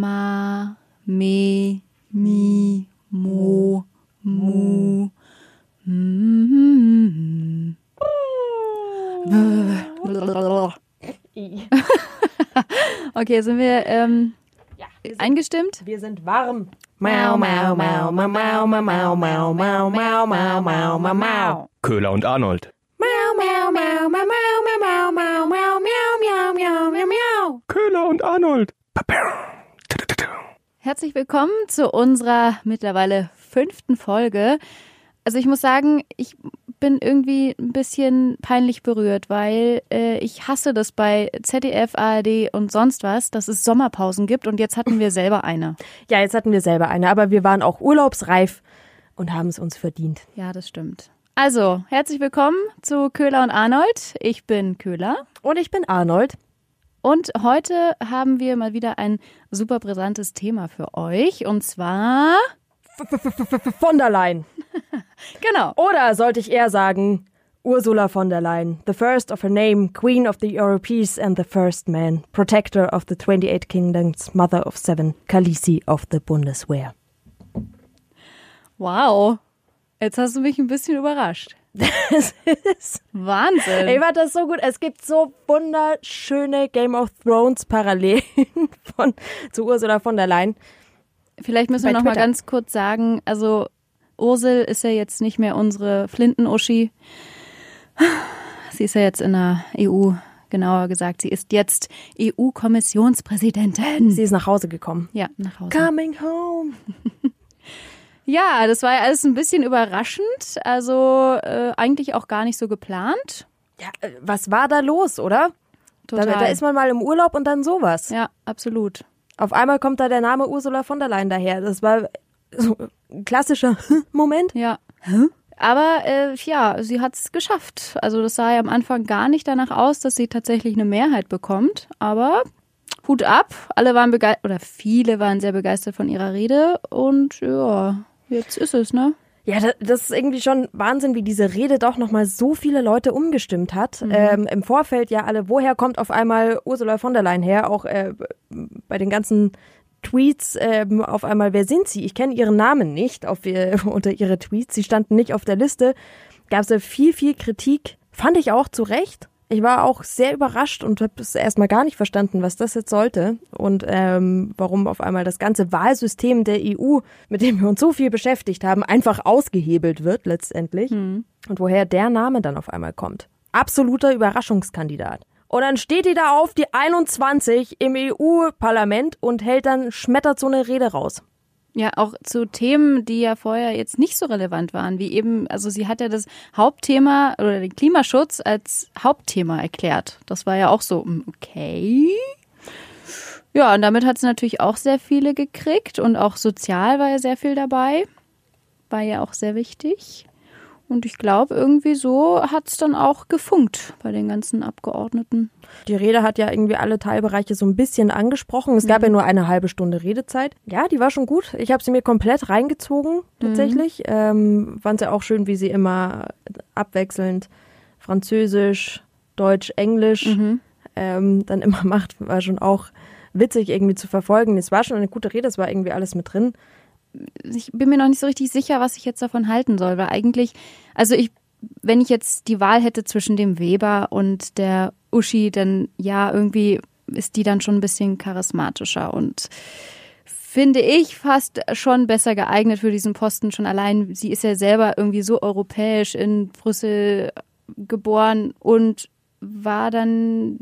ma, me, mi, mo, mu. Mm. Okay, sind wir ähm, eingestimmt? Wir sind warm. Mau, mau, mau, mau, mau, mau, mau, mau, mau, mau, mau, mau, mau, mau. Köhler und Arnold. Mau, mau, mau, mau, mau, mau, mau, mau, mau, miau, miau, miau, miau. Köhler und Arnold. Herzlich willkommen zu unserer mittlerweile fünften Folge. Also ich muss sagen, ich bin irgendwie ein bisschen peinlich berührt, weil äh, ich hasse das bei ZDF, ARD und sonst was, dass es Sommerpausen gibt und jetzt hatten wir selber eine. Ja, jetzt hatten wir selber eine, aber wir waren auch urlaubsreif und haben es uns verdient. Ja, das stimmt. Also, herzlich willkommen zu Köhler und Arnold. Ich bin Köhler Und ich bin Arnold. Und heute haben wir mal wieder ein super brisantes Thema für euch und zwar Von der Leyen. genau. Oder sollte ich eher sagen, Ursula von der Leyen, the first of her name, Queen of the Europees and the first man, Protector of the 28 Kingdoms, Mother of Seven, Khaleesi of the Bundeswehr. Wow. Jetzt hast du mich ein bisschen überrascht. Das ist Wahnsinn. Ey, war das so gut. Es gibt so wunderschöne Game of Thrones Parallelen von zu Ursula von der Leyen. Vielleicht müssen wir Bei noch mal Twitter. ganz kurz sagen, also Ursel ist ja jetzt nicht mehr unsere Flinten-Uschi. Sie ist ja jetzt in der EU, genauer gesagt, sie ist jetzt EU-Kommissionspräsidentin. Sie ist nach Hause gekommen. Ja, nach Hause. Coming home. Ja, das war ja alles ein bisschen überraschend, also äh, eigentlich auch gar nicht so geplant. Ja, äh, was war da los, oder? Da, Total. da ist man mal im Urlaub und dann sowas. ja, absolut. Auf einmal kommt da der Name Ursula von der Leyen daher. Das war so ein klassischer Moment. Ja. Aber äh, ja, sie hat es geschafft. Also das sah ja am Anfang gar nicht danach aus, dass sie tatsächlich eine Mehrheit bekommt. Aber Hut ab, alle waren begeistert, oder viele waren sehr begeistert von ihrer Rede. Und ja, jetzt ist es, ne? Ja, da- das ist irgendwie schon Wahnsinn, wie diese Rede doch nochmal so viele Leute umgestimmt hat. Ähm, Im Vorfeld ja alle, woher kommt auf einmal Ursula von der Leyen her? Auch äh, bei den ganzen Tweets ähm, auf einmal, wer sind sie? Ich kenne ihren Namen nicht auf, ihr- unter ihre Tweets. Sie standen nicht auf der Liste. Gab es ja viel, viel Kritik. Fand ich auch zu Recht. Ich war auch sehr überrascht und habe es erstmal gar nicht verstanden, was das jetzt sollte und ähm, warum auf einmal das ganze Wahlsystem der EU, mit dem wir uns so viel beschäftigt haben, einfach ausgehebelt wird letztendlich und woher der Name dann auf einmal kommt. Absoluter Überraschungskandidat. Und dann steht die da auf, die 21 im EU-Parlament und hält dann, schmettert so eine Rede raus. Ja, auch zu Themen, die ja vorher jetzt nicht so relevant waren, wie eben, also sie hat ja das Hauptthema oder den Klimaschutz als Hauptthema erklärt. Das war ja auch so, mm, okay. Ja, und damit hat sie natürlich auch sehr viele gekriegt und auch sozial war ja sehr viel dabei. War ja auch sehr wichtig. Und ich glaube, irgendwie so hat es dann auch gefunkt bei den ganzen Abgeordneten. Die Rede hat ja irgendwie alle Teilbereiche so ein bisschen angesprochen. Es gab ja nur eine halbe Stunde Redezeit. Ja, die war schon gut. Ich habe sie mir komplett reingezogen, tatsächlich. Ähm, Fand sie auch schön, wie sie immer abwechselnd Französisch, Deutsch, Englisch ähm, dann immer macht. War schon auch witzig irgendwie zu verfolgen. Es war schon eine gute Rede, es war irgendwie alles mit drin. Ich bin mir noch nicht so richtig sicher, was ich jetzt davon halten soll, weil eigentlich, also ich, wenn ich jetzt die Wahl hätte zwischen dem Weber und der Uschi, dann ja, irgendwie ist die dann schon ein bisschen charismatischer und finde ich fast schon besser geeignet für diesen Posten. Schon allein, sie ist ja selber irgendwie so europäisch in Brüssel geboren und war dann,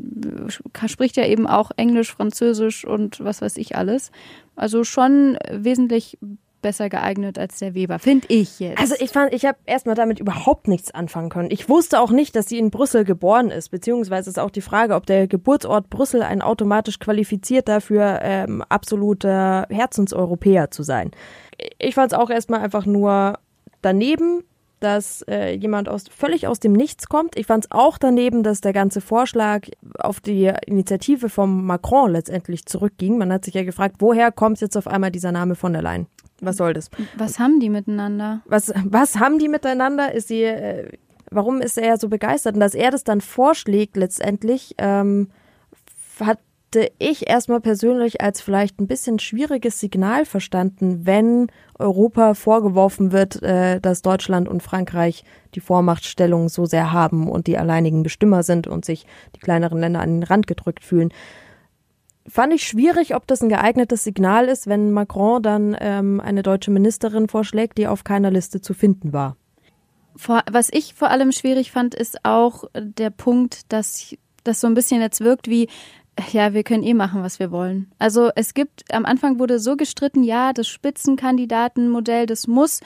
spricht ja eben auch Englisch, Französisch und was weiß ich alles. Also schon wesentlich besser geeignet als der Weber, finde ich jetzt. Also ich fand, ich habe erstmal damit überhaupt nichts anfangen können. Ich wusste auch nicht, dass sie in Brüssel geboren ist, beziehungsweise ist auch die Frage, ob der Geburtsort Brüssel einen automatisch qualifiziert dafür, ähm, absoluter Herzenseuropäer zu sein. Ich fand es auch erstmal einfach nur daneben, dass äh, jemand aus völlig aus dem Nichts kommt. Ich fand es auch daneben, dass der ganze Vorschlag auf die Initiative von Macron letztendlich zurückging. Man hat sich ja gefragt, woher kommt jetzt auf einmal dieser Name von der Leyen? Was soll das? was haben die miteinander? Was, was haben die miteinander? Ist sie, äh, warum ist er so begeistert? Und dass er das dann vorschlägt letztendlich, ähm, hat hätte ich erstmal persönlich als vielleicht ein bisschen schwieriges Signal verstanden, wenn Europa vorgeworfen wird, äh, dass Deutschland und Frankreich die Vormachtstellung so sehr haben und die alleinigen Bestimmer sind und sich die kleineren Länder an den Rand gedrückt fühlen. Fand ich schwierig, ob das ein geeignetes Signal ist, wenn Macron dann ähm, eine deutsche Ministerin vorschlägt, die auf keiner Liste zu finden war. Vor, was ich vor allem schwierig fand, ist auch der Punkt, dass das so ein bisschen jetzt wirkt wie, ja, wir können eh machen, was wir wollen. Also es gibt, am Anfang wurde so gestritten, ja, das Spitzenkandidatenmodell, das muss,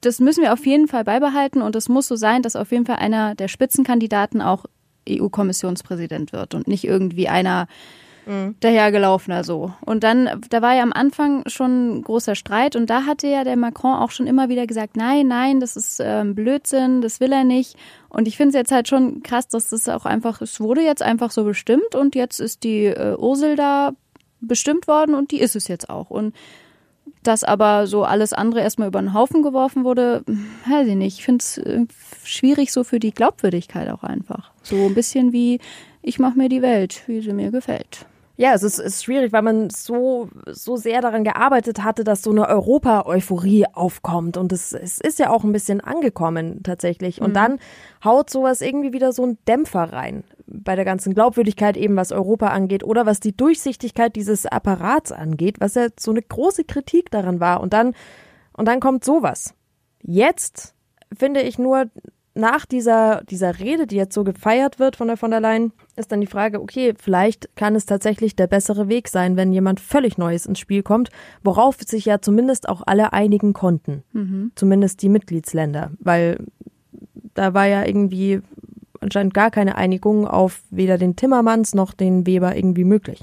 das müssen wir auf jeden Fall beibehalten und es muss so sein, dass auf jeden Fall einer der Spitzenkandidaten auch EU-Kommissionspräsident wird und nicht irgendwie einer, mhm. dahergelaufener so. Und dann, da war ja am Anfang schon großer Streit und da hatte ja der Macron auch schon immer wieder gesagt, nein, nein, das ist ähm, Blödsinn, das will er nicht. Und ich finde es jetzt halt schon krass, dass das auch einfach, es wurde jetzt einfach so bestimmt und jetzt ist die äh, Ursel da bestimmt worden und die ist es jetzt auch. Und dass aber so alles andere erstmal über den Haufen geworfen wurde, weiß ich nicht. Ich finde es äh, schwierig so für die Glaubwürdigkeit auch einfach. So ein bisschen wie, ich mache mir die Welt, wie sie mir gefällt. Ja, es ist, ist schwierig, weil man so, so sehr daran gearbeitet hatte, dass so eine Europa-Euphorie aufkommt. Und es, es ist ja auch ein bisschen angekommen tatsächlich. Und mhm. dann haut sowas irgendwie wieder so einen Dämpfer rein bei der ganzen Glaubwürdigkeit eben, was Europa angeht oder was die Durchsichtigkeit dieses Apparats angeht, was ja so eine große Kritik daran war. Und dann, und dann kommt sowas. Jetzt finde ich nur, nach dieser, dieser Rede, die jetzt so gefeiert wird von der von der Leyen, ist dann die Frage, okay, vielleicht kann es tatsächlich der bessere Weg sein, wenn jemand völlig Neues ins Spiel kommt, worauf sich ja zumindest auch alle einigen konnten. Mhm. Zumindest die Mitgliedsländer, weil da war ja irgendwie anscheinend gar keine Einigung auf weder den Timmermans noch den Weber irgendwie möglich.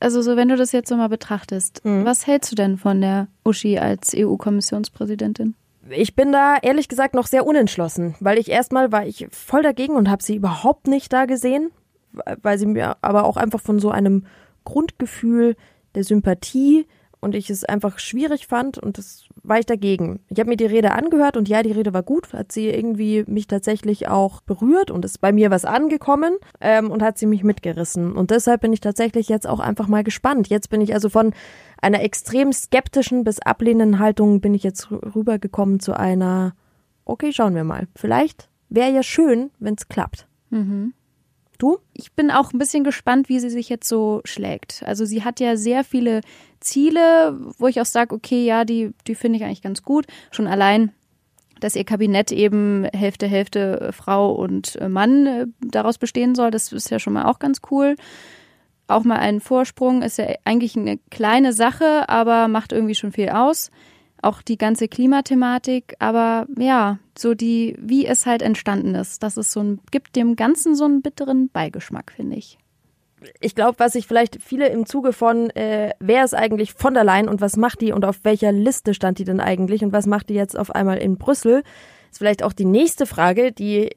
Also so, wenn du das jetzt so mal betrachtest, mhm. was hältst du denn von der Uschi als EU-Kommissionspräsidentin? Ich bin da ehrlich gesagt noch sehr unentschlossen, weil ich erstmal war ich voll dagegen und habe sie überhaupt nicht da gesehen, weil sie mir aber auch einfach von so einem Grundgefühl der Sympathie und ich es einfach schwierig fand und das war ich dagegen. Ich habe mir die Rede angehört und ja, die Rede war gut, hat sie irgendwie mich tatsächlich auch berührt und ist bei mir was angekommen ähm, und hat sie mich mitgerissen. Und deshalb bin ich tatsächlich jetzt auch einfach mal gespannt. Jetzt bin ich also von einer extrem skeptischen bis ablehnenden Haltung bin ich jetzt rübergekommen zu einer, okay, schauen wir mal. Vielleicht wäre ja schön, wenn es klappt. Mhm. Du? Ich bin auch ein bisschen gespannt, wie sie sich jetzt so schlägt. Also sie hat ja sehr viele Ziele, wo ich auch sage, okay, ja, die, die finde ich eigentlich ganz gut. Schon allein, dass ihr Kabinett eben Hälfte, Hälfte Frau und Mann äh, daraus bestehen soll, das ist ja schon mal auch ganz cool. Auch mal ein Vorsprung ist ja eigentlich eine kleine Sache, aber macht irgendwie schon viel aus auch die ganze Klimathematik, aber ja, so die, wie es halt entstanden ist, das ist so ein, gibt dem Ganzen so einen bitteren Beigeschmack, finde ich. Ich glaube, was sich vielleicht viele im Zuge von, äh, wer ist eigentlich von der Leyen und was macht die und auf welcher Liste stand die denn eigentlich und was macht die jetzt auf einmal in Brüssel, ist vielleicht auch die nächste Frage, die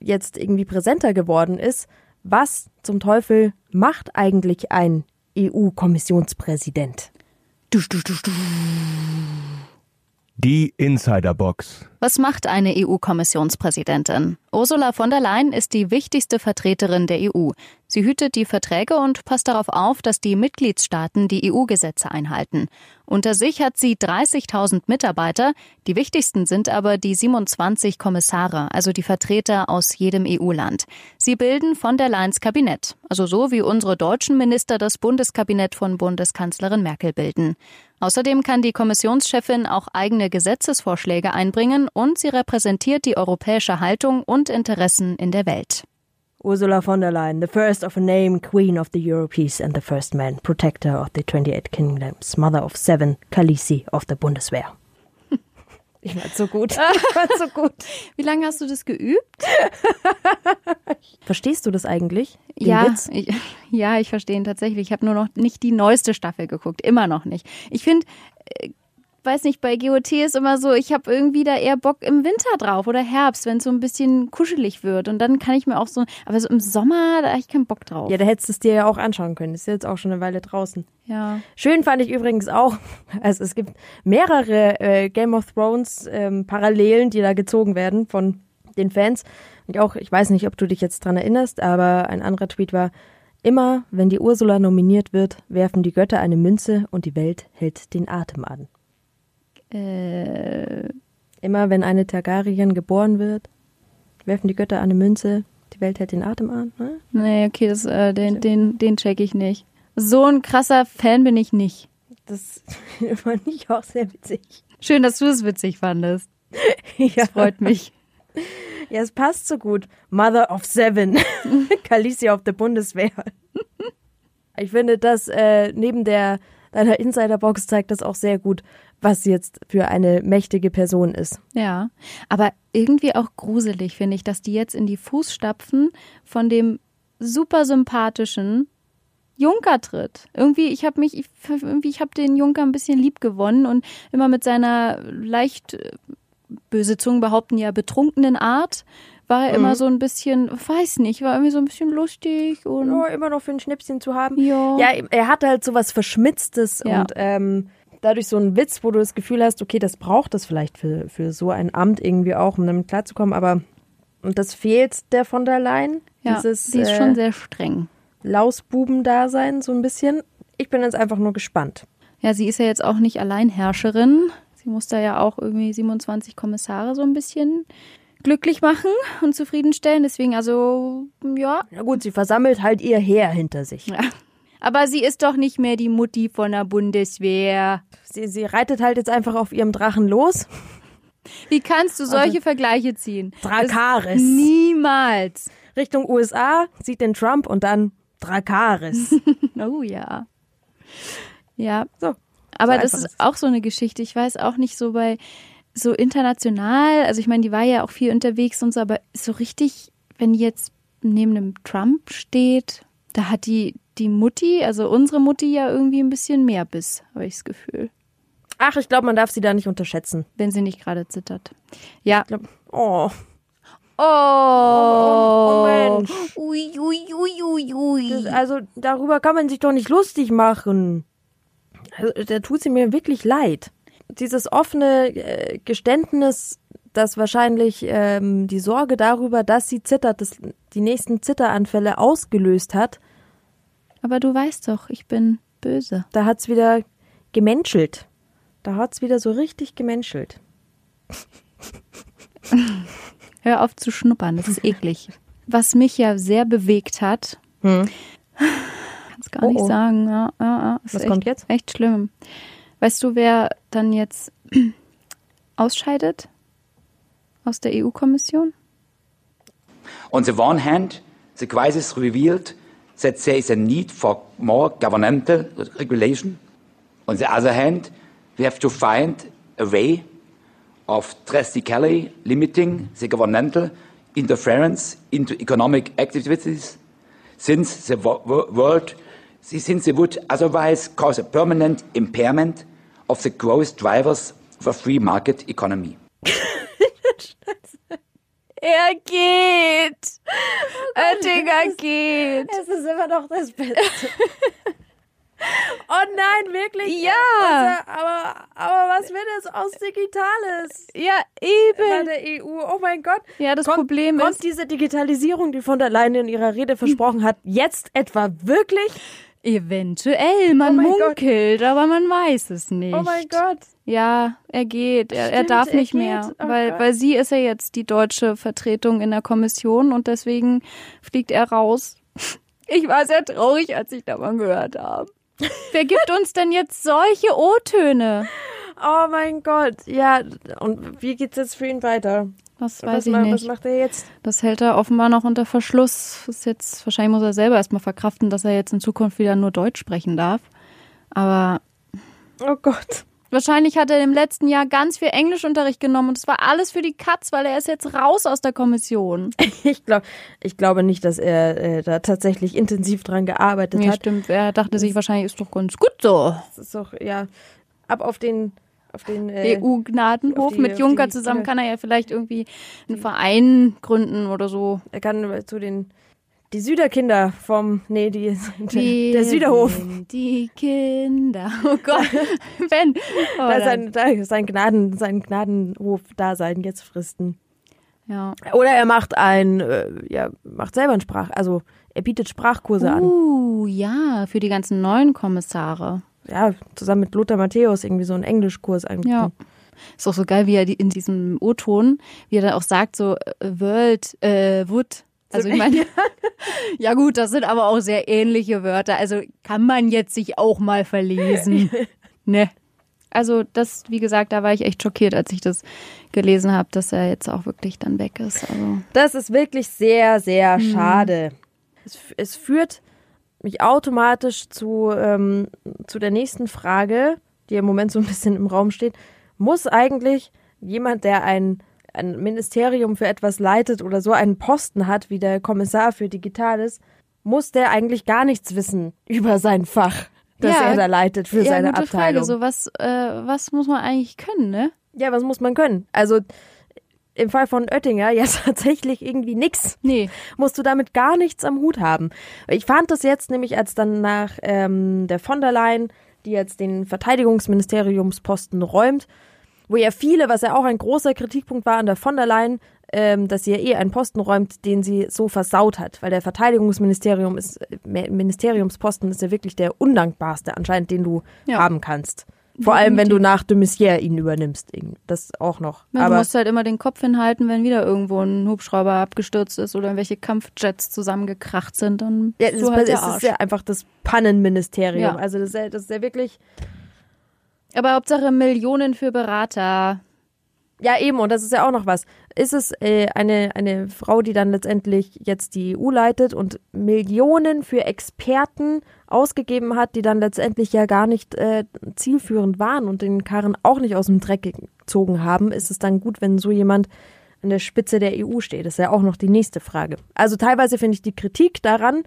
jetzt irgendwie präsenter geworden ist. Was zum Teufel macht eigentlich ein EU-Kommissionspräsident? Du, du, du, du. Die Insiderbox. Was macht eine EU-Kommissionspräsidentin? Ursula von der Leyen ist die wichtigste Vertreterin der EU. Sie hütet die Verträge und passt darauf auf, dass die Mitgliedstaaten die EU-Gesetze einhalten. Unter sich hat sie 30.000 Mitarbeiter. Die wichtigsten sind aber die 27 Kommissare, also die Vertreter aus jedem EU-Land. Sie bilden von der Leyen's Kabinett, also so wie unsere deutschen Minister das Bundeskabinett von Bundeskanzlerin Merkel bilden. Außerdem kann die Kommissionschefin auch eigene Gesetzesvorschläge einbringen und sie repräsentiert die europäische Haltung und Interessen in der Welt. Ursula von der Leyen, the first of a name, Queen of the Europees and the first man, Protector of the 28 Kingdoms, Mother of seven, Kalisi of the Bundeswehr. Ich war so gut. Ich war so gut. Wie lange hast du das geübt? Verstehst du das eigentlich? Ja, ich, ja, ich verstehe ihn tatsächlich. Ich habe nur noch nicht die neueste Staffel geguckt, immer noch nicht. Ich finde, äh, weiß nicht, bei GOT ist immer so, ich habe irgendwie da eher Bock im Winter drauf oder Herbst, wenn es so ein bisschen kuschelig wird. Und dann kann ich mir auch so, aber so im Sommer, da habe ich keinen Bock drauf. Ja, da hättest du es dir ja auch anschauen können. Ist jetzt auch schon eine Weile draußen. Ja. Schön fand ich übrigens auch, also es gibt mehrere äh, Game of Thrones ähm, Parallelen, die da gezogen werden von den Fans. Und auch, ich weiß nicht, ob du dich jetzt dran erinnerst, aber ein anderer Tweet war, Immer, wenn die Ursula nominiert wird, werfen die Götter eine Münze und die Welt hält den Atem an. Äh, Immer, wenn eine Targaryen geboren wird, werfen die Götter eine Münze, die Welt hält den Atem an. Ne? nee, okay, das, äh, den, den, den check ich nicht. So ein krasser Fan bin ich nicht. Das fand ich auch sehr witzig. Schön, dass du es witzig fandest. Ja. Das freut mich. ja, es passt so gut. Mother of Seven. Khaleesi auf der Bundeswehr. Ich finde, das äh, neben der deiner Insiderbox zeigt das auch sehr gut, was sie jetzt für eine mächtige Person ist. Ja, aber irgendwie auch gruselig finde ich, dass die jetzt in die Fußstapfen von dem super sympathischen Junker tritt. Irgendwie, ich habe mich, ich, irgendwie, ich habe den Junker ein bisschen lieb gewonnen und immer mit seiner leicht äh, böse Zungen behaupten ja betrunkenen Art war er immer so ein bisschen, weiß nicht, war irgendwie so ein bisschen lustig und Ja, immer noch für ein Schnäpschen zu haben. Ja. Ja, er hat halt so was Verschmitztes Ja. und ähm, dadurch so einen Witz, wo du das Gefühl hast, okay, das braucht es vielleicht für, für so ein Amt irgendwie auch, um damit klarzukommen, aber und das fehlt der von der Leyen. ja, dieses, sie ist äh, schon sehr streng. Lausbuben-Dasein, so ein bisschen. Ich bin jetzt einfach nur gespannt. Ja, sie ist ja jetzt auch nicht Alleinherrscherin. Sie muss da ja auch irgendwie 27 Kommissare so ein bisschen glücklich machen und zufriedenstellen. Deswegen, also, ja. Na gut, sie versammelt halt ihr Heer hinter sich. ja. Aber sie ist doch nicht mehr die Mutti von der Bundeswehr. Sie, sie reitet halt jetzt einfach auf ihrem Drachen los. Wie kannst du solche Vergleiche ziehen? Drakaris. Niemals. Richtung USA, sieht den Trump und dann Drakaris. Oh ja. Ja. So. Aber so das ist auch so eine Geschichte. Ich weiß auch nicht so bei so international, also ich meine, die war ja auch viel unterwegs und so, aber so richtig, wenn die jetzt neben einem Trump steht, da hat die die Mutti, also unsere Mutti ja irgendwie ein bisschen mehr Biss, habe ich das Gefühl, Ach, ich glaube, man darf sie da nicht unterschätzen. wenn sie nicht gerade zittert. Ja. Ich glaub, oh. Oh, oh Mensch. Ui, ui, ui, ui, ui. Das, also darüber kann man sich doch nicht lustig machen. Also, da tut sie mir wirklich leid. Dieses offene äh, Geständnis, das wahrscheinlich ähm, die Sorge darüber, dass sie zittert, das, die nächsten Zitteranfälle ausgelöst hat, Aber du weißt doch, ich bin böse. da hat's wieder gemenschelt. Da hat's wieder so richtig gemenschelt. Hör auf zu schnuppern, das ist eklig. Was mich ja sehr bewegt hat, Hm. kann's gar Oh, nicht oh. sagen. Ja, ja, ja, ist Was kommt jetzt? Echt schlimm. Weißt du, wer dann jetzt ausscheidet aus der EU-Kommission? On the one hand, the crisis revealed that there is a need for more governmental regulation. On the other hand, we have to find a way of drastically limiting the governmental interference into economic activities since the wo- wo- world since they would otherwise cause a permanent impairment of the growth drivers of a free market economy. Er geht! Oettinger geht! Es ist immer noch das Beste. oh nein, wirklich? Ja. Also, aber, aber was wird jetzt aus Digitales? Ja, Bei eben! der EU, oh mein Gott. Ja, das kommt, Problem kommt ist- diese Digitalisierung, die von der Leyen in ihrer Rede versprochen hat, jetzt etwa wirklich? Eventuell, man Oh mein Gott. munkelt, aber man weiß es nicht. Oh mein Gott. Ja, er geht. Er, er Stimmt, darf er nicht geht. mehr, Oh weil, Gott. weil sie ist ja jetzt die deutsche Vertretung in der Kommission und deswegen fliegt er raus. Ich war sehr traurig, als ich davon gehört habe. Wer gibt uns denn jetzt solche O-Töne? Oh mein Gott. Ja, und wie geht's jetzt für ihn weiter? Das weiß Was, ich ma- was nicht. macht er jetzt? Das hält er offenbar noch unter Verschluss. Das ist jetzt, wahrscheinlich muss er selber erstmal verkraften, dass er jetzt in Zukunft wieder nur Deutsch sprechen darf. Aber Oh Gott. Wahrscheinlich hat er im letzten Jahr ganz viel Englischunterricht genommen und es war alles für die Katz, weil er ist jetzt raus aus der Kommission. Ich, glaub, ich glaube nicht, dass er äh, da tatsächlich intensiv dran gearbeitet Nee, hat. stimmt. Er dachte sich wahrscheinlich, ist doch ganz gut so. Das ist doch, ja, ab auf den, auf den äh, EU-Gnadenhof die- mit Juncker die- zusammen kann er ja vielleicht irgendwie einen Verein gründen oder so. Er kann zu den die Süderkinder vom nee die der, Wir der Süderhof. Die Kinder. Oh Gott. Ben. Oh, Da sein, da sein Gnaden sein Gnadenhof Dasein jetzt fristen. ja. Oder er macht ein äh, ja macht selber einen Sprach also Er bietet Sprachkurse an. Uh, ja, für die ganzen neuen Kommissare. Ja, zusammen mit Lothar Matthäus irgendwie so einen Englischkurs Ja. angeboten. Ist auch so geil, wie er die- in diesem O-Ton, wie er dann auch sagt, so äh, World, äh, Wood. Also ich meine, ja gut, das sind aber auch sehr ähnliche Wörter. Also kann man jetzt sich auch mal verlesen. ne. Also das, wie gesagt, da war ich echt schockiert, als ich das gelesen habe, dass er jetzt auch wirklich dann weg ist. Also Das ist wirklich sehr, sehr schade. Es, es führt mich automatisch zu, ähm, zu der nächsten Frage, die im Moment so ein bisschen im Raum steht. Muss eigentlich jemand, der ein, ein Ministerium für etwas leitet oder so einen Posten hat, wie der Kommissar für Digitales, muss der eigentlich gar nichts wissen über sein Fach, das Ja. er da leitet für ja, seine gute Abteilung? Frage. So was, äh, was muss man eigentlich können, ne? Ja, was muss man können? Also im Fall von Oettinger ja tatsächlich irgendwie nix. Nee. Musst du damit gar nichts am Hut haben. Ich fand das jetzt nämlich, als dann nach ähm, der von der Leyen, die jetzt den Verteidigungsministeriumsposten räumt, wo ja viele, was ja auch ein großer Kritikpunkt war an der von der Leyen, ähm, dass sie ja eh einen Posten räumt, den sie so versaut hat, weil der Verteidigungsministerium ist, äh, Ministeriumsposten ist ja wirklich der undankbarste anscheinend, den du Ja. haben kannst. Vor allem, wenn du nach de Maizière ihn übernimmst. Das auch noch. Ja, du Aber musst halt immer den Kopf hinhalten, wenn wieder irgendwo ein Hubschrauber abgestürzt ist oder irgendwelche Kampfjets zusammengekracht sind. Dann ja, bist es, du halt ist, der es ist ja einfach das Pannenministerium. Ja. Also das ist, ja, das ist ja wirklich. Aber Hauptsache Millionen für Berater. Ja, eben, und das ist ja auch noch was. Ist es äh, eine, eine Frau, die dann letztendlich jetzt die EU leitet und Millionen für Experten ausgegeben hat, die dann letztendlich ja gar nicht äh, zielführend waren und den Karren auch nicht aus dem Dreck gezogen haben, ist es dann gut, wenn so jemand an der Spitze der EU steht? Das ist ja auch noch die nächste Frage. Also teilweise finde ich die Kritik daran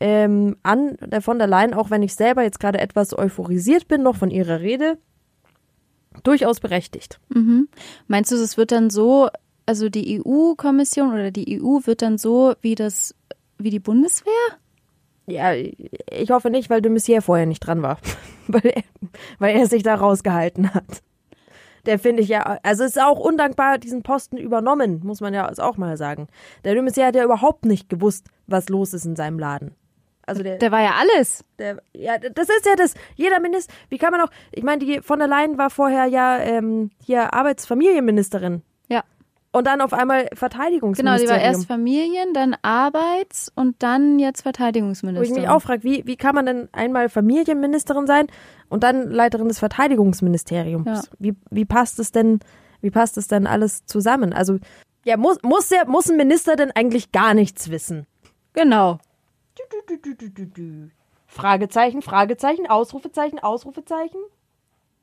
ähm, an der von der Leyen, auch wenn ich selber jetzt gerade etwas euphorisiert bin noch von ihrer Rede, durchaus berechtigt. Meinst du, es wird dann so, also die EU-Kommission oder die EU wird dann so wie das, wie die Bundeswehr? Ja, ich hoffe nicht, weil de Maizière vorher nicht dran war. weil, er, weil er sich da rausgehalten hat. Der finde ich ja, also es ist auch undankbar, diesen Posten übernommen, muss man ja auch mal sagen. Der de Maizière hat ja überhaupt nicht gewusst, was los ist in seinem Laden. Also der, Der war ja alles. der, ja, das ist ja das. Jeder Minister, wie kann man auch, ich meine, die von der Leyen war vorher ja ähm, hier Arbeitsfamilienministerin. Und dann auf einmal Genau, Verteidigungsministerium. die war erst Familien, dann Arbeits- und dann jetzt Wo ich Verteidigungsministerin. mich auch frage, wie, wie kann man denn einmal Familienministerin sein und dann Leiterin des Verteidigungsministeriums? Ja. Wie, wie passt es denn, wie passt es denn alles zusammen? Also, ja, muss, muss, der, muss ein Minister denn eigentlich gar nichts wissen? Genau. Fragezeichen, Fragezeichen, Ausrufezeichen, Ausrufezeichen.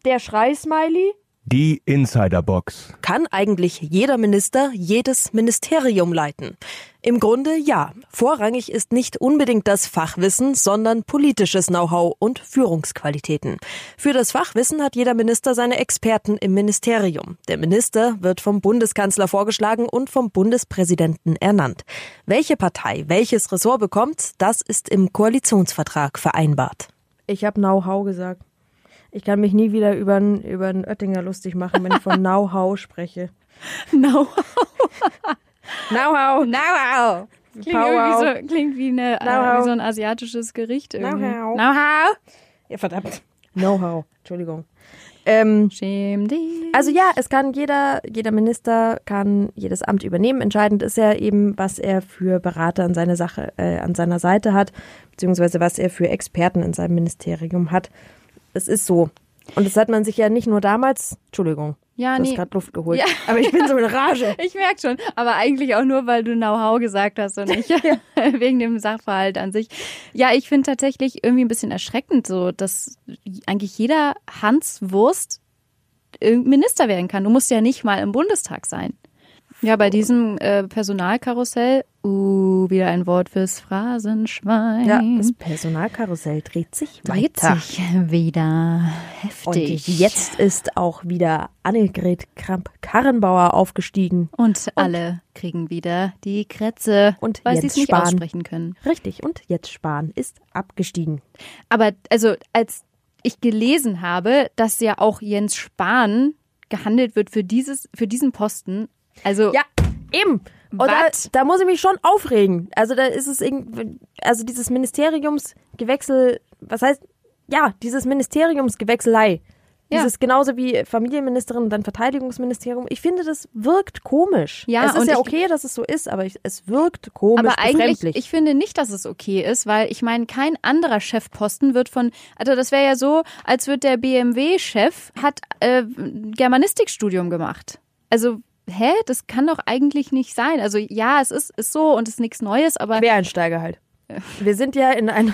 Der Schrei-Smiley. Die Insiderbox. Kann eigentlich jeder Minister jedes Ministerium leiten? Im Grunde ja. Vorrangig ist nicht unbedingt das Fachwissen, sondern politisches Know-how und Führungsqualitäten. Für das Fachwissen hat jeder Minister seine Experten im Ministerium. Der Minister wird vom Bundeskanzler vorgeschlagen und vom Bundespräsidenten ernannt. Welche Partei welches Ressort bekommt, das ist im Koalitionsvertrag vereinbart. Ich habe Know-how gesagt. Ich kann mich nie wieder über einen über einen Oettinger lustig machen, wenn ich von Know-how spreche. No. Know-how. Now. Klingt, irgendwie so, klingt wie, eine, äh, wie so ein asiatisches Gericht irgendwie. Know-how. Know-how. Ja, verdammt. Know-how. Entschuldigung. Ähm, Schäm dich. Also ja, es kann jeder, jeder Minister kann jedes Amt übernehmen. Entscheidend ist ja eben, was er für Berater an seine Sache, äh, an seiner Seite hat, beziehungsweise was er für Experten in seinem Ministerium hat. Es ist so. Und das hat man sich ja nicht nur damals, Entschuldigung, Ja, du hast nee. gerade Luft geholt, Ja. aber ich bin so in Rage. Ich merke schon, aber eigentlich auch nur, weil du Know-how gesagt hast und nicht wegen dem Sachverhalt an sich. Ja, ich finde tatsächlich irgendwie ein bisschen erschreckend so, dass eigentlich jeder Hans Wurst irgendein Minister werden kann. Du musst ja nicht mal im Bundestag sein. Ja, bei diesem äh, Personalkarussell, uh, wieder ein Wort fürs Phrasenschwein. Ja, das Personalkarussell dreht sich dreht weiter. sich wieder Und heftig. jetzt ist auch wieder Annegret Kramp-Karrenbauer aufgestiegen. Und alle kriegen wieder die Krätze, Und weil sie es nicht Spahn. aussprechen können. Richtig, und jetzt Spahn ist abgestiegen. Aber also als ich gelesen habe, dass ja auch Jens Spahn gehandelt wird für dieses, für diesen Posten, also Ja, eben. Und da, da muss ich mich schon aufregen. Also da ist es irgendwie, also dieses Ministeriumsgewechsel, was heißt, ja, dieses Ministeriumsgewechselei. Ja. Dieses genauso wie Familienministerin und dann Verteidigungsministerium. Ich finde, das wirkt komisch. Ja, es ist ja ich- okay, dass es so ist, aber ich, es wirkt komisch, Aber eigentlich, befremdlich. ich finde nicht, dass es okay ist, weil ich meine, kein anderer Chefposten wird von, also das wäre ja so, als wird der BMW-Chef hat äh, ein Germanistikstudium gemacht. Also, hä? Das kann doch eigentlich nicht sein. Also ja, es ist, ist so und es ist nichts Neues, aber Quereinsteiger halt. Wir sind ja in einer,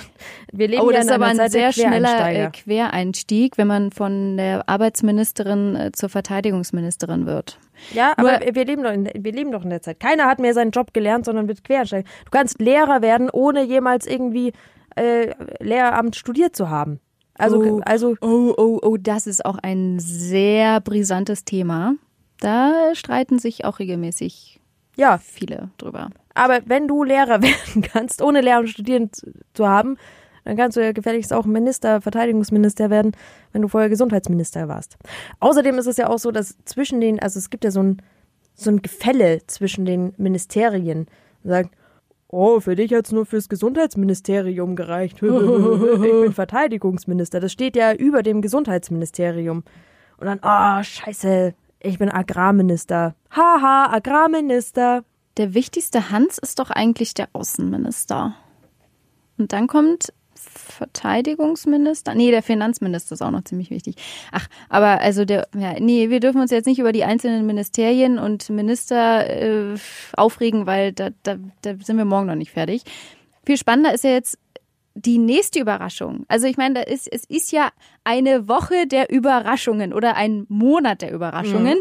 wir leben Oh, ja das in ist aber ein Zeit sehr schneller äh, Quereinstieg, wenn man von der Arbeitsministerin äh, zur Verteidigungsministerin wird. Ja, Nur- aber wir leben, doch in, wir leben doch in der Zeit. Keiner hat mehr seinen Job gelernt, sondern wird Quereinsteiger. Du kannst Lehrer werden, ohne jemals irgendwie äh, Lehramt studiert zu haben. Also, Oh. also Oh, oh, oh, das ist auch ein sehr brisantes Thema. Da streiten sich auch regelmäßig ja, viele drüber. aber wenn du Lehrer werden kannst, ohne Lehramt studieren zu, zu haben, dann kannst du ja gefälligst auch Minister, Verteidigungsminister werden, wenn du vorher Gesundheitsminister warst. Außerdem ist es ja auch so, dass zwischen den, also es gibt ja so ein, so ein Gefälle zwischen den Ministerien. Man sagt, oh, für dich hat's nur fürs Gesundheitsministerium gereicht. ich bin Verteidigungsminister. Das steht ja über dem Gesundheitsministerium. Und dann, oh, scheiße, ich bin Agrarminister. Haha, Agrarminister. Der wichtigste Hans ist doch eigentlich der Außenminister. Und dann kommt Verteidigungsminister. Nee, der Finanzminister ist auch noch ziemlich wichtig. Ach, aber also der, ja, nee, wir dürfen uns jetzt nicht über die einzelnen Ministerien und Minister äh, aufregen, weil da, da, da sind wir morgen noch nicht fertig. Viel spannender ist ja jetzt die nächste Überraschung. Also ich meine, da ist, es ist ja eine Woche der Überraschungen oder ein Monat der Überraschungen.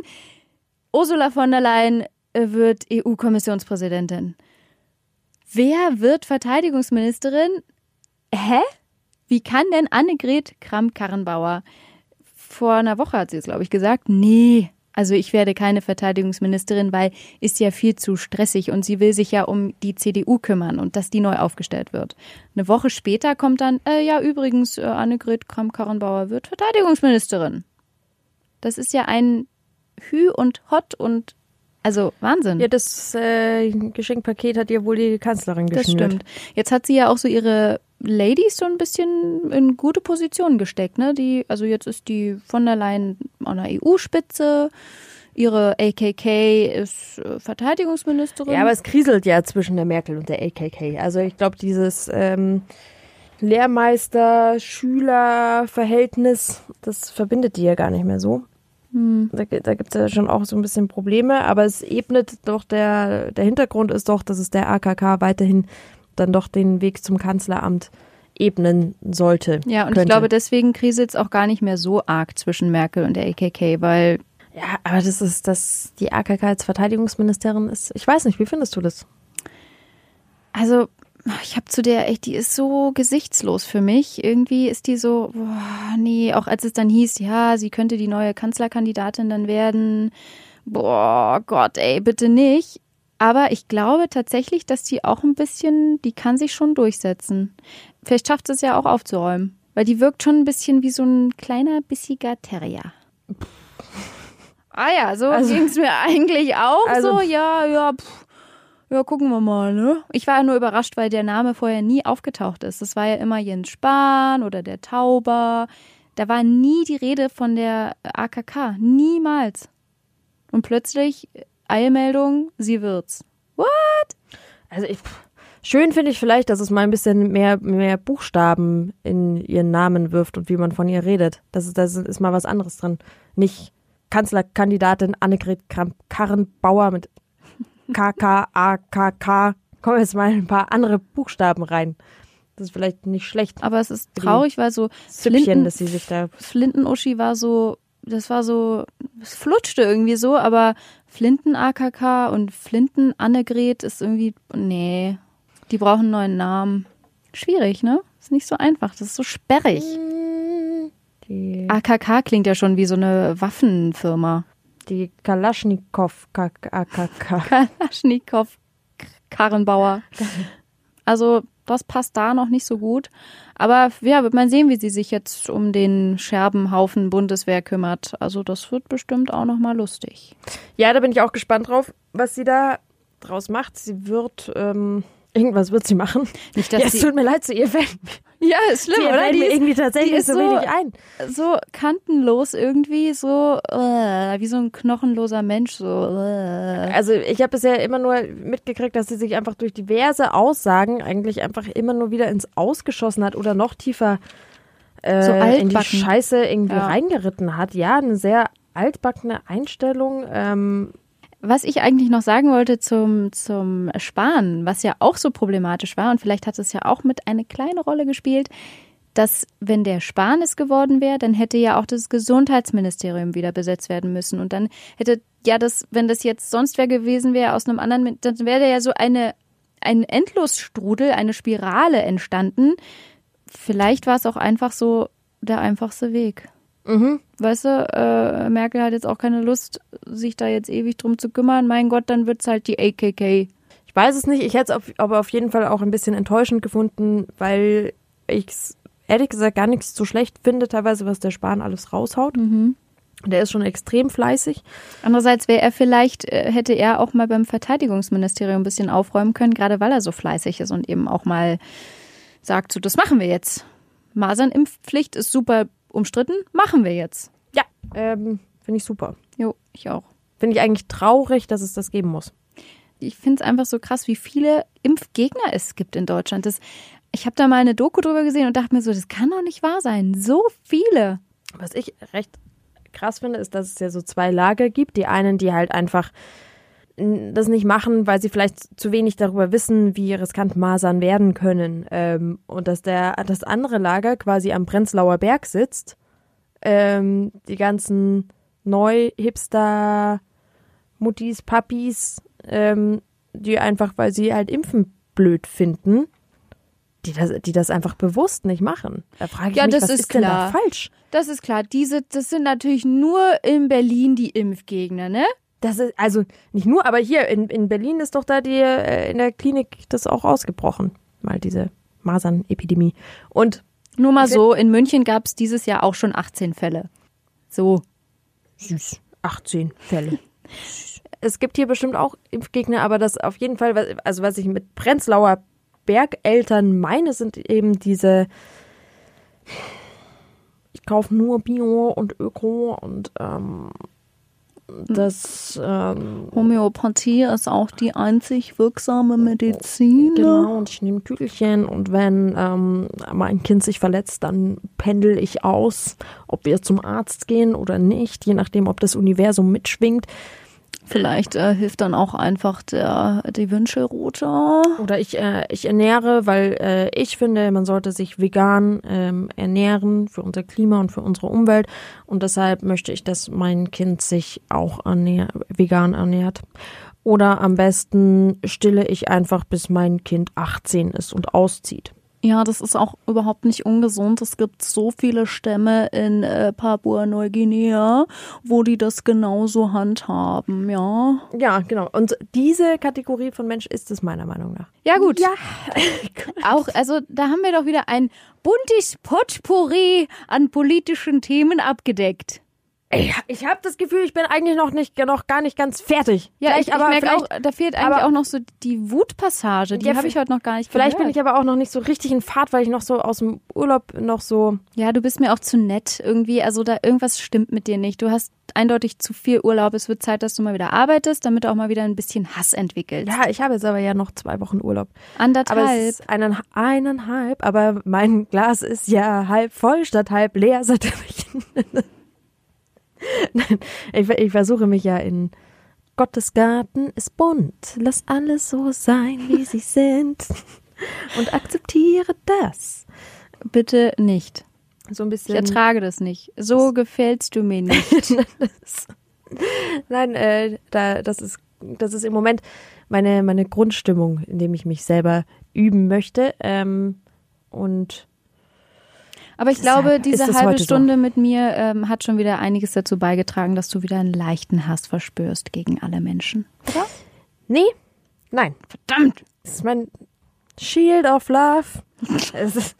Ursula von der Leyen äh, wird EU-Kommissionspräsidentin. Wer wird Verteidigungsministerin? Hä? Wie kann denn Annegret Kramp-Karrenbauer? Vor einer Woche hat sie es, glaube ich, gesagt. Nee, also ich werde keine Verteidigungsministerin, weil ist ja viel zu stressig und sie will sich ja um die CDU kümmern und dass die neu aufgestellt wird. Eine Woche später kommt dann, äh, ja übrigens, äh, Annegret Kramp-Karrenbauer wird Verteidigungsministerin. Das ist ja ein Hü und Hot und also Wahnsinn. Ja, das äh, Geschenkpaket hat ihr wohl die Kanzlerin Das geschnürt. stimmt. Jetzt hat sie ja auch so ihre Ladies so ein bisschen in gute Positionen gesteckt, ne? Die, also jetzt ist die von der Leyen an der EU-Spitze, ihre AKK ist äh, Verteidigungsministerin. Ja, aber es kriselt ja zwischen der Merkel und der AKK. Also ich glaube, dieses ähm, Lehrmeister-Schüler-Verhältnis, das verbindet die ja gar nicht mehr so. Da, gi- da gibt es ja schon auch so ein bisschen Probleme, aber es ebnet doch der, der Hintergrund ist doch, dass es der AKK weiterhin dann doch den Weg zum Kanzleramt ebnen sollte. ja, und könnte. ich glaube, deswegen kriselt es auch gar nicht mehr so arg zwischen Merkel und der AKK, weil Ja, aber das ist, dass die AKK als Verteidigungsministerin ist. Ich weiß nicht, wie findest du das? Also, ich habe zu der echt, die ist so gesichtslos für mich. Irgendwie ist die so, boah, nee, auch als es dann hieß, ja, sie könnte die neue Kanzlerkandidatin dann werden. Boah, Gott, ey, bitte nicht. Aber ich glaube tatsächlich, dass die auch ein bisschen, die kann sich schon durchsetzen. Vielleicht schafft es ja auch aufzuräumen. Weil die wirkt schon ein bisschen wie so ein kleiner, bissiger Terrier. Ah ja, so Also- ging's mir eigentlich auch Also- so. Ja, ja, pff. Ja, gucken wir mal, ne? Ich war ja nur überrascht, weil der Name vorher nie aufgetaucht ist. Das war ja immer Jens Spahn oder der Tauber. Da war nie die Rede von der AKK. Niemals. Und plötzlich Eilmeldung, sie wird's. Also ich, schön finde ich vielleicht, dass es mal ein bisschen mehr, mehr Buchstaben in ihren Namen wirft und wie man von ihr redet. Das ist, das ist mal was anderes drin. Nicht Kanzlerkandidatin Annegret Kramp-Karrenbauer mit KKAKK. Kommen jetzt mal ein paar andere Buchstaben rein. Das ist vielleicht nicht schlecht. Aber es ist traurig, weil so Flinten, dass sie sich da. Flinten-Uschi war so, das war so, es flutschte irgendwie so, aber Flinten-AKK und Flinten-Annegret ist irgendwie, nee, die brauchen einen neuen Namen. Schwierig, ne? Ist nicht so einfach, das ist so sperrig. Die, AKK klingt ja schon wie so eine Waffenfirma. die Kalaschnikow KKK. Kalaschnikow Karrenbauer. Also, das passt da noch nicht so gut. Aber ja, wird man sehen, wie sie sich jetzt um den Scherbenhaufen Bundeswehr kümmert. Also, das wird bestimmt auch noch mal lustig. Ja, da bin ich auch gespannt drauf, was sie da draus macht. Sie wird, ähm, irgendwas wird sie machen. Nicht, dass ja, es tut mir leid, zu ihr fällt, ja, ist schlimm, sie oder? Die mir ist irgendwie tatsächlich die ist so so- wenig ein. so kantenlos irgendwie, so äh, wie so ein knochenloser Mensch, so. Äh. Also ich habe bisher immer nur mitgekriegt, dass sie sich einfach durch diverse Aussagen eigentlich einfach immer nur wieder ins Ausgeschossen hat oder noch tiefer äh, So in die. Scheiße irgendwie Ja. reingeritten hat. Ja, eine sehr altbackene Einstellung. Ähm, Was ich eigentlich noch sagen wollte zum, zum Sparen, was ja auch so problematisch war, und vielleicht hat es ja auch mit eine kleine Rolle gespielt, dass wenn der Spahn es geworden wäre, dann hätte ja auch das Gesundheitsministerium wieder besetzt werden müssen. Und dann hätte ja das, wenn das jetzt sonst wer gewesen wäre, aus einem anderen, dann wäre ja so eine, ein Endlosstrudel, eine Spirale entstanden. Vielleicht war es auch einfach so der einfachste Weg. Weißt du, äh, Merkel hat jetzt auch keine Lust, sich da jetzt ewig drum zu kümmern. Mein Gott, dann wird's halt die AKK. ich weiß es nicht. Ich hätte es aber auf jeden Fall auch ein bisschen enttäuschend gefunden, weil ich es ehrlich gesagt gar nichts so schlecht finde, teilweise, was der Spahn alles raushaut. Der ist schon extrem fleißig. Andererseits wäre er vielleicht, äh, hätte er auch mal beim Verteidigungsministerium ein bisschen aufräumen können, gerade weil er so fleißig ist und eben auch mal sagt, so, das machen wir jetzt. Masernimpfpflicht ist super umstritten, machen wir jetzt. Ja, ähm, finde ich super. Jo, ich auch. Finde ich eigentlich traurig, dass es das geben muss. ich finde es einfach so krass, wie viele Impfgegner es gibt in Deutschland. Das, ich habe da mal eine Doku drüber gesehen und dachte mir so, das kann doch nicht wahr sein. So viele. Was ich recht krass finde, ist, dass es ja so zwei Lager gibt. Die einen, die halt einfach das nicht machen, weil sie vielleicht zu wenig darüber wissen, wie riskant Masern werden können. Ähm, und dass der das andere Lager quasi am Prenzlauer Berg sitzt. Ähm, die ganzen Neu-Hipster, Muttis, Papis, ähm, die einfach, weil sie halt Impfen blöd finden, die das, die das einfach bewusst nicht machen. Da frage ich Ja, mich, das was ist ist, denn da falsch? Das ist klar. Diese, das sind natürlich nur in Berlin die Impfgegner, ne? Das ist, also nicht nur, aber hier in, in Berlin ist doch da die, äh, in der Klinik das auch ausgebrochen. Mal diese Masernepidemie. Und Nur mal so, in München gab es dieses Jahr auch schon 18 Fälle. So. süß, 18 Fälle. es gibt hier bestimmt auch Impfgegner, aber das auf jeden Fall, also was ich mit Prenzlauer Bergeltern meine, sind eben diese, ich kaufe nur Bio und Öko und ähm, das ähm, Homöopathie ist auch die einzig wirksame Medizin. ne? Genau, und ich nehme Kügelchen und wenn ähm, mein Kind sich verletzt, dann pendel ich aus, ob wir zum Arzt gehen oder nicht, je nachdem, ob das Universum mitschwingt. Vielleicht äh, hilft dann auch einfach der, die Wünschelrute. Oder ich, äh, ich ernähre, weil äh, ich finde, man sollte sich vegan ähm, ernähren für unser Klima und für unsere Umwelt. Und deshalb möchte ich, dass mein Kind sich auch ernähr vegan ernährt. Oder am besten stille ich einfach, bis mein Kind 18 ist und auszieht. Ja, das ist auch überhaupt nicht ungesund. Es gibt so viele Stämme in äh, Papua-Neuguinea, wo die das genauso handhaben, ja. Ja, genau. Und diese Kategorie von Mensch ist es meiner Meinung nach. Ja, gut. Ja. Auch, also da haben wir doch wieder ein buntes Potpourri an politischen Themen abgedeckt. Ey, ich habe das Gefühl, ich bin eigentlich noch nicht noch gar nicht ganz fertig. Ja, Vielleicht ich, ich merke auch, da fehlt eigentlich aber- auch noch so die Wutpassage. Die Ja, habe ich heute noch gar nicht vielleicht bin gehört. ich aber auch noch nicht so richtig in Fahrt, weil ich noch so aus dem Urlaub noch so. Ja, du bist mir auch zu nett irgendwie. Also da irgendwas stimmt mit dir nicht. Du hast eindeutig zu viel Urlaub. Es wird Zeit, dass du mal wieder arbeitest, damit du auch mal wieder ein bisschen Hass entwickelst. Ja, ich habe jetzt aber ja noch zwei Wochen Urlaub. Aber Anderthalb. es ist einen, eineinhalb, aber mein Glas ist ja halb voll statt halb leer, seitdem ich. Nein, ich, ich versuche mich ja in Gottes Garten ist bunt. Lass alles so sein, wie sie sind. Und akzeptiere das. Bitte nicht. So ein Ich bisschen. ertrage das nicht. So gefällst du mir nicht. Nein, äh, da, das ist, das ist im Moment meine, meine Grundstimmung, in dem ich mich selber üben möchte. Ähm, und Aber ich Deshalb glaube, ist diese es halbe heute so. Stunde mit mir ähm, hat schon wieder einiges dazu beigetragen, dass du wieder einen leichten Hass verspürst gegen alle Menschen. nee, nein. Verdammt! Das ist mein Shield of Love. Es ist,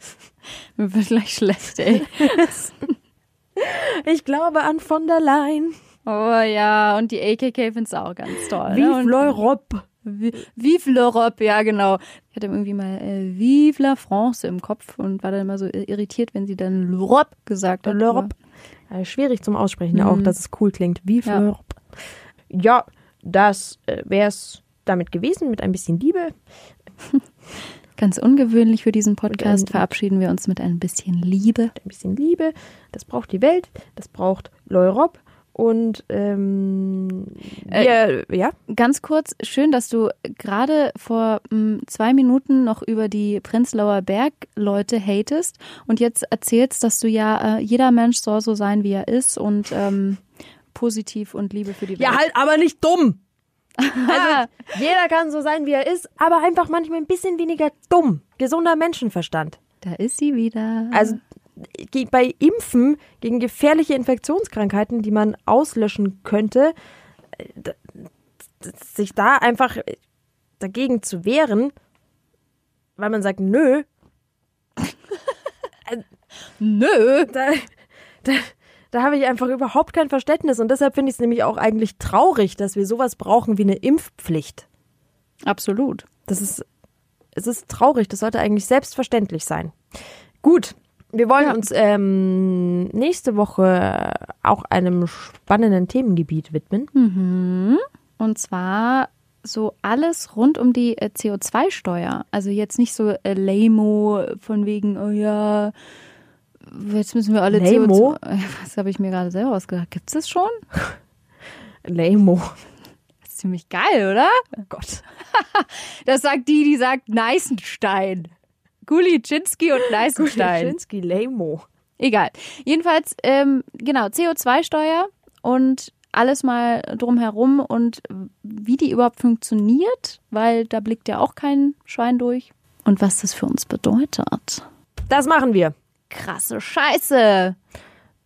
Mir wird gleich schlecht, ey. ich glaube an von der Leyen. Oh ja, und die AKK find's auch ganz toll. Vive ne? Und l'Europe. Vive l'Europe, ja genau. Ich hatte irgendwie mal äh, Vive la France im Kopf und war dann immer so irritiert, wenn sie dann l'Europe gesagt hat. L'Europe. Äh, schwierig zum Aussprechen mhm. auch, dass es cool klingt. Vive ja. l'Europe. Ja, das äh, wäre es damit gewesen, mit ein bisschen Liebe. Ganz ungewöhnlich für diesen Podcast verabschieden wir uns mit ein bisschen Liebe. Ein bisschen Liebe. Das braucht die Welt, das braucht l'Europe. Und ähm, äh, ja. Ganz kurz, schön, dass du gerade vor m, hm, zwei Minuten noch über die Prenzlauer Berg-Leute hatest und jetzt erzählst, dass du ja, äh, jeder Mensch soll so sein, wie er ist und ähm, positiv und Liebe für die Welt. Ja, halt aber nicht dumm. Also, jeder kann so sein, wie er ist, aber einfach manchmal ein bisschen weniger dumm. Gesunder Menschenverstand. Da ist sie wieder. Also bei Impfen gegen gefährliche Infektionskrankheiten, die man auslöschen könnte, äh, sich da einfach dagegen zu wehren, weil man sagt, nö. nö. Da, da, da habe ich einfach überhaupt kein Verständnis. Und deshalb finde ich es nämlich auch eigentlich traurig, dass wir sowas brauchen wie eine Impfpflicht. Absolut. Das ist, es ist traurig. Das sollte eigentlich selbstverständlich sein. Gut. Wir wollen ja. uns ähm, nächste Woche auch einem spannenden Themengebiet widmen. Mhm. Und zwar so alles rund um die äh, CO2-Steuer. Also jetzt nicht so äh, Lamo von wegen, oh ja, Jetzt müssen wir alle Lamo? CO2. Was habe ich mir gerade selber ausgedacht? Gibt es das schon? Lamo. Das ist ziemlich geil, oder? Oh Gott. das sagt die, die sagt Neißenstein. Gulitschinski und Neißenstein. Gulitschinski, Lamo. Egal. Jedenfalls, ähm, genau, CO2-Steuer und alles mal drumherum und wie die überhaupt funktioniert, weil da blickt ja auch kein Schwein durch. Und was das für uns bedeutet. Das machen wir krasse Scheiße.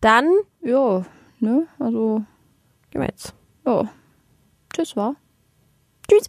Dann, ja, ne, also. Gehen wir jetzt. Ja. Tschüss, war. Tschüss.